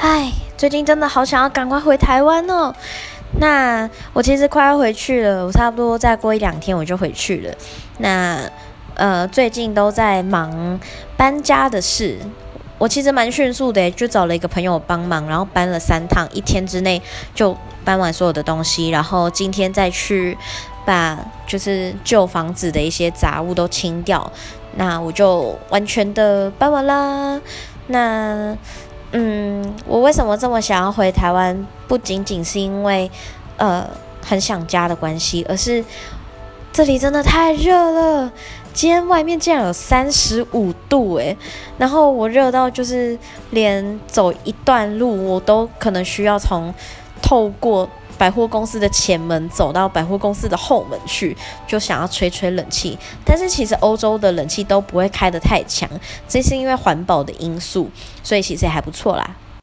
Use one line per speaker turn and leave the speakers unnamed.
唉，最近真的好想要赶快回台湾哦。那我其实快要回去了，我差不多再过一两天我就回去了。那呃，最近都在忙搬家的事。我其实蛮迅速的，就找了一个朋友帮忙，然后搬了三趟，一天之内就搬完所有的东西，然后今天再去把就是旧房子的一些杂物都清掉，那我就完全的搬完啦。那嗯，我为什么这么想要回台湾？不仅仅是因为呃很想家的关系，而是这里真的太热了。今天外面竟然有三十五度诶，然后我热到就是连走一段路我都可能需要从透过百货公司的前门走到百货公司的后门去，就想要吹吹冷气。但是其实欧洲的冷气都不会开得太强，这是因为环保的因素，所以其实还不错啦。